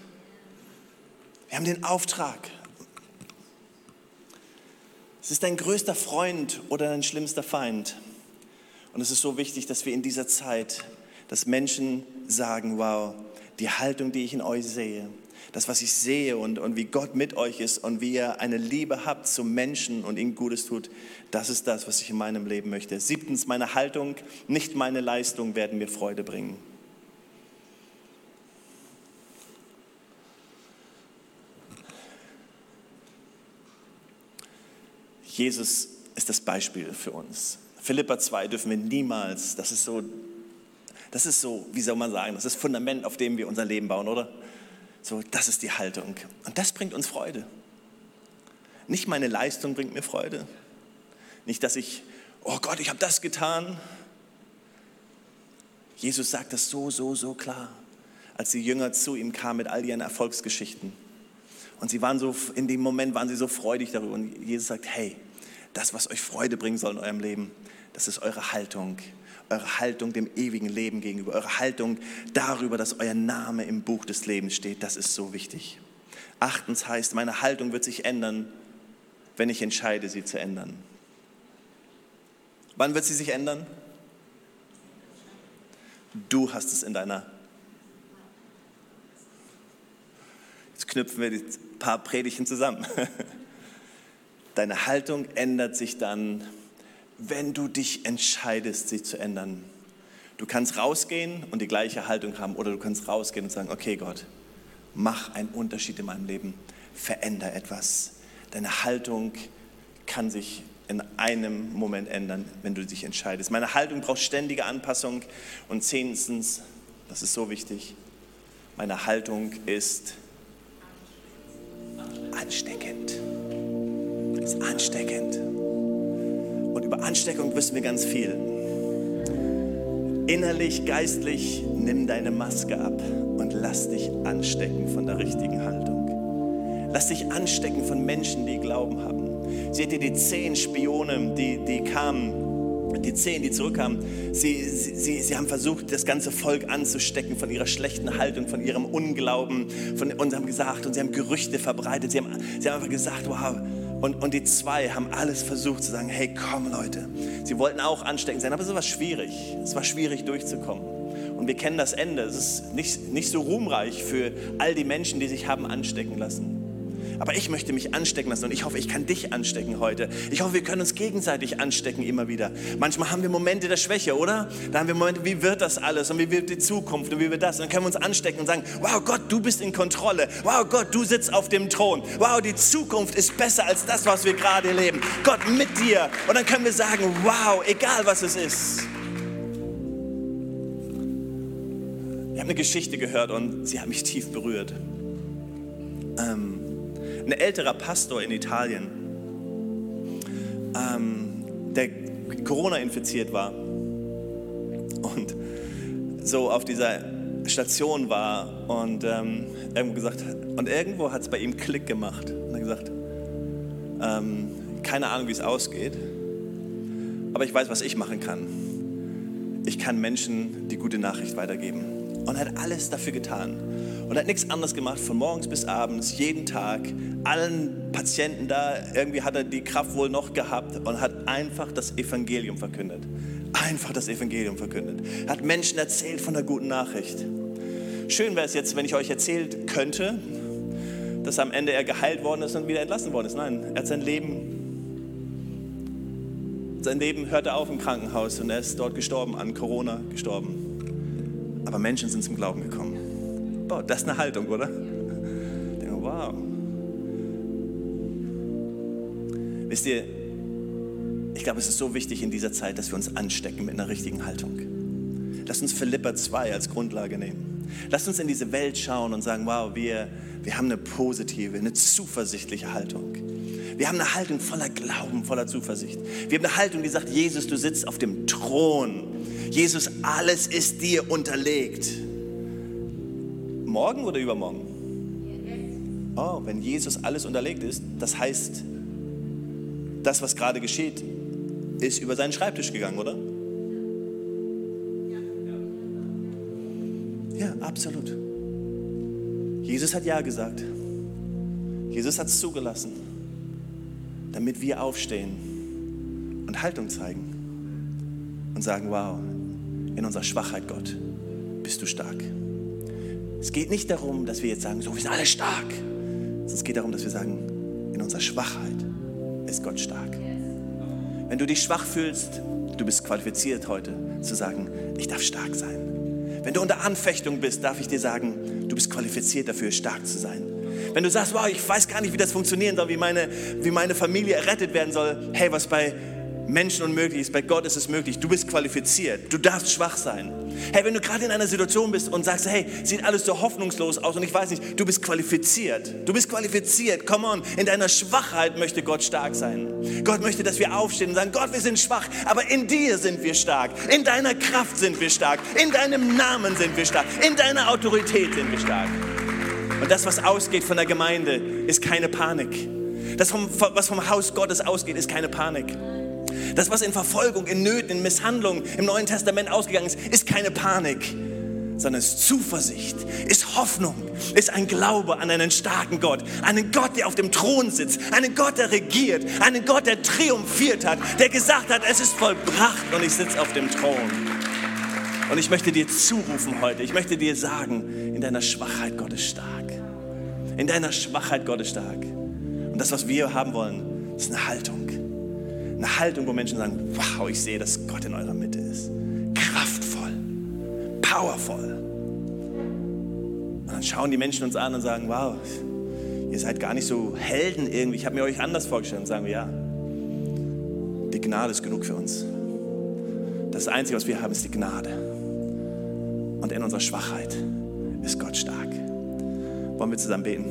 Wir haben den Auftrag. Es ist dein größter Freund oder dein schlimmster Feind. Und es ist so wichtig, dass wir in dieser Zeit, dass Menschen sagen, wow, die Haltung, die ich in euch sehe, das, was ich sehe und, und wie Gott mit euch ist und wie ihr eine Liebe habt zum Menschen und ihnen Gutes tut, das ist das, was ich in meinem Leben möchte. Siebtens, meine Haltung, nicht meine Leistung werden mir Freude bringen. Jesus ist das Beispiel für uns. Philippa 2 dürfen wir niemals, das ist so, das ist so, wie soll man sagen, das ist das Fundament, auf dem wir unser Leben bauen, oder? So, das ist die Haltung. Und das bringt uns Freude. Nicht meine Leistung bringt mir Freude. Nicht, dass ich, oh Gott, ich habe das getan. Jesus sagt das so, so, so klar, als die Jünger zu ihm kamen mit all ihren Erfolgsgeschichten. Und sie waren so, in dem Moment waren sie so freudig darüber. Und Jesus sagt, hey, das, was euch Freude bringen soll in eurem Leben, das ist eure Haltung. Eure Haltung dem ewigen Leben gegenüber. Eure Haltung darüber, dass euer Name im Buch des Lebens steht. Das ist so wichtig. Achtens heißt, meine Haltung wird sich ändern, wenn ich entscheide, sie zu ändern. Wann wird sie sich ändern? Du hast es in deiner. Jetzt knüpfen wir die paar Predigten zusammen. Deine Haltung ändert sich dann, wenn du dich entscheidest, sie zu ändern. Du kannst rausgehen und die gleiche Haltung haben oder du kannst rausgehen und sagen, okay Gott, mach einen Unterschied in meinem Leben, veränder etwas. Deine Haltung kann sich in einem Moment ändern, wenn du dich entscheidest. Meine Haltung braucht ständige Anpassung und zehntens, das ist so wichtig, meine Haltung ist ansteckend ist ansteckend. Und über Ansteckung wissen wir ganz viel. Innerlich, geistlich, nimm deine Maske ab und lass dich anstecken von der richtigen Haltung. Lass dich anstecken von Menschen, die Glauben haben. Seht ihr die zehn Spione, die, die kamen die zehn, die zurückkamen, sie, sie, sie, haben versucht, das ganze Volk anzustecken von ihrer schlechten Haltung, von ihrem Unglauben, von, und haben gesagt, und sie haben Gerüchte verbreitet, sie haben, sie haben einfach gesagt, wow, Und, und die zwei haben alles versucht zu sagen, hey, komm Leute. Sie wollten auch ansteckend sein, aber es war schwierig. Es war schwierig durchzukommen. Und wir kennen das Ende. Es ist nicht, nicht so ruhmreich für all die Menschen, die sich haben anstecken lassen. Aber ich möchte mich anstecken lassen und ich hoffe, ich kann dich anstecken heute. Ich hoffe, wir können uns gegenseitig anstecken immer wieder. Manchmal haben wir Momente der Schwäche, oder? Da haben wir Momente, wie wird das alles und wie wird die Zukunft und wie wird das? Und dann können wir uns anstecken und sagen, wow Gott, du bist in Kontrolle. Wow Gott, du sitzt auf dem Thron. Wow, die Zukunft ist besser als das, was wir gerade leben. Gott mit dir. Und dann können wir sagen, wow, egal was es ist. Ich habe eine Geschichte gehört und sie hat mich tief berührt. Ähm, ein älterer Pastor in Italien, ähm, der Corona infiziert war und so auf dieser Station war und ähm, irgendwo gesagt und irgendwo hat es bei ihm Klick gemacht und er gesagt, ähm, keine Ahnung, wie es ausgeht, aber ich weiß, was ich machen kann. Ich kann Menschen die gute Nachricht weitergeben und hat alles dafür getan und hat nichts anderes gemacht, von morgens bis abends, jeden Tag, allen Patienten da, irgendwie hat er die Kraft wohl noch gehabt und hat einfach das Evangelium verkündet. Einfach das Evangelium verkündet. Hat Menschen erzählt von der guten Nachricht. Schön wäre es jetzt, wenn ich euch erzählt könnte, dass am Ende er geheilt worden ist und wieder entlassen worden ist. Nein, er hat sein Leben, sein Leben hörte auf im Krankenhaus und er ist dort gestorben, an Corona gestorben. Aber Menschen sind zum Glauben gekommen. Boah, das ist eine Haltung, oder? Wow. Wisst ihr, ich glaube, es ist so wichtig in dieser Zeit, dass wir uns anstecken mit einer richtigen Haltung. Lass uns Philippa 2 als Grundlage nehmen. Lass uns in diese Welt schauen und sagen, wow, wir, wir haben eine positive, eine zuversichtliche Haltung. Wir haben eine Haltung voller Glauben, voller Zuversicht. Wir haben eine Haltung, die sagt, Jesus, du sitzt auf dem Thron. Jesus, alles ist dir unterlegt. Morgen oder übermorgen? Oh, wenn Jesus alles unterlegt ist, das heißt, das, was gerade geschieht, ist über seinen Schreibtisch gegangen, oder? Ja, absolut. Jesus hat Ja gesagt. Jesus hat es zugelassen, damit wir aufstehen und Haltung zeigen und sagen, wow, in unserer Schwachheit, Gott, bist du stark. Es geht nicht darum, dass wir jetzt sagen, so, wir sind alle stark. Es geht darum, dass wir sagen, in unserer Schwachheit ist Gott stark. Wenn du dich schwach fühlst, du bist qualifiziert heute zu sagen, ich darf stark sein. Wenn du unter Anfechtung bist, darf ich dir sagen, du bist qualifiziert dafür, stark zu sein. Wenn du sagst, wow, ich weiß gar nicht, wie das funktionieren soll, wie meine, wie meine Familie errettet werden soll, hey, was bei Menschen unmöglich ist, bei Gott ist es möglich. Du bist qualifiziert, du darfst schwach sein. Hey, wenn du gerade in einer Situation bist und sagst, hey, sieht alles so hoffnungslos aus und ich weiß nicht, du bist qualifiziert. Du bist qualifiziert. Come on, in deiner Schwachheit möchte Gott stark sein. Gott möchte, dass wir aufstehen und sagen, Gott, wir sind schwach, aber in dir sind wir stark. In deiner Kraft sind wir stark. In deinem Namen sind wir stark. In deiner Autorität sind wir stark. Und das, was ausgeht von der Gemeinde, ist keine Panik. Das, was vom Haus Gottes ausgeht, ist keine Panik. Das, was in Verfolgung, in Nöten, in Misshandlungen im Neuen Testament ausgegangen ist, ist keine Panik, sondern ist Zuversicht, ist Hoffnung, ist ein Glaube an einen starken Gott, einen Gott, der auf dem Thron sitzt, einen Gott, der regiert, einen Gott, der triumphiert hat, der gesagt hat, es ist vollbracht und ich sitze auf dem Thron. Und ich möchte dir zurufen heute, ich möchte dir sagen, in deiner Schwachheit Gott ist stark. In deiner Schwachheit Gott ist stark. Und das, was wir haben wollen, ist eine Haltung eine Haltung, wo Menschen sagen, wow, ich sehe, dass Gott in eurer Mitte ist. Kraftvoll, powerful. Und dann schauen die Menschen uns an und sagen, wow, ihr seid gar nicht so Helden irgendwie. Ich habe mir euch anders vorgestellt. Und sagen wir, ja, die Gnade ist genug für uns. Das Einzige, was wir haben, ist die Gnade. Und in unserer Schwachheit ist Gott stark. Wollen wir zusammen beten?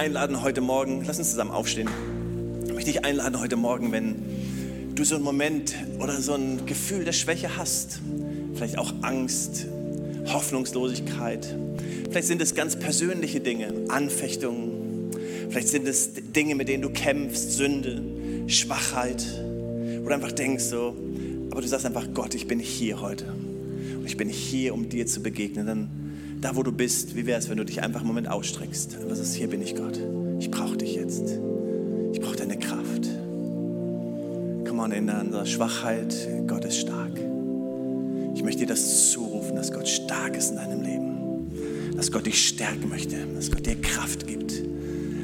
Einladen heute Morgen, lass uns zusammen aufstehen. Ich möchte dich einladen heute Morgen, wenn du so einen Moment oder so ein Gefühl der Schwäche hast, vielleicht auch Angst, Hoffnungslosigkeit, vielleicht sind es ganz persönliche Dinge, Anfechtungen, vielleicht sind es Dinge, mit denen du kämpfst, Sünde, Schwachheit, wo du einfach denkst so, Aber du sagst einfach, Gott, ich bin hier heute. Und ich bin hier, um dir zu begegnen. Dann da, wo du bist, wie wäre es, wenn du dich einfach einen Moment ausstreckst? Was ist, hier bin ich, Gott. Ich brauche dich jetzt. Ich brauche deine Kraft. Komm on, in deiner Schwachheit, Gott ist stark. Ich möchte dir das zurufen, dass Gott stark ist in deinem Leben. Dass Gott dich stärken möchte, dass Gott dir Kraft gibt.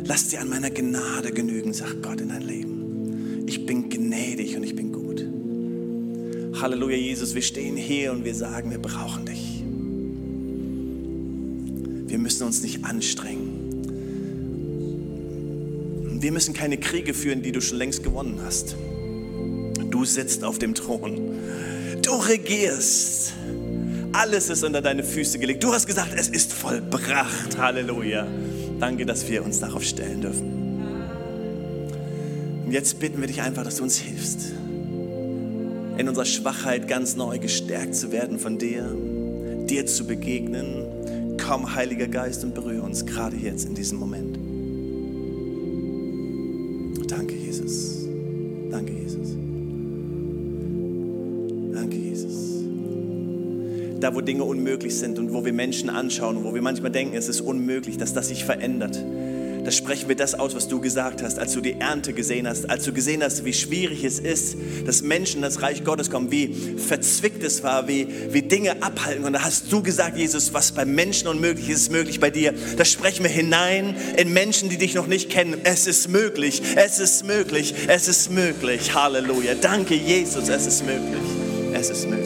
Lass dir an meiner Gnade genügen, sagt Gott in dein Leben. Ich bin gnädig und ich bin gut. Halleluja, Jesus, wir stehen hier und wir sagen, wir brauchen dich. Wir müssen uns nicht anstrengen. Wir müssen keine Kriege führen, die du schon längst gewonnen hast. Du sitzt auf dem Thron. Du regierst. Alles ist unter deine Füße gelegt. Du hast gesagt, es ist vollbracht. Halleluja. Danke, dass wir uns darauf stellen dürfen. Und jetzt bitten wir dich einfach, dass du uns hilfst, in unserer Schwachheit ganz neu gestärkt zu werden von dir, dir zu begegnen. Komm, Heiliger Geist, und berühre uns gerade jetzt in diesem Moment. Danke, Jesus. Danke, Jesus. Danke, Jesus. Da, wo Dinge unmöglich sind und wo wir Menschen anschauen wo wir manchmal denken, es ist unmöglich, dass das sich verändert, da sprechen wir das aus, was du gesagt hast, als du die Ernte gesehen hast, als du gesehen hast, wie schwierig es ist, dass Menschen in das Reich Gottes kommen, wie verzwickt es war, wie, wie Dinge abhalten. Und da hast du gesagt, Jesus, was bei Menschen unmöglich ist, ist möglich bei dir. Da sprechen wir hinein in Menschen, die dich noch nicht kennen. Es ist möglich, es ist möglich, es ist möglich. Halleluja. Danke, Jesus, es ist möglich. Es ist möglich.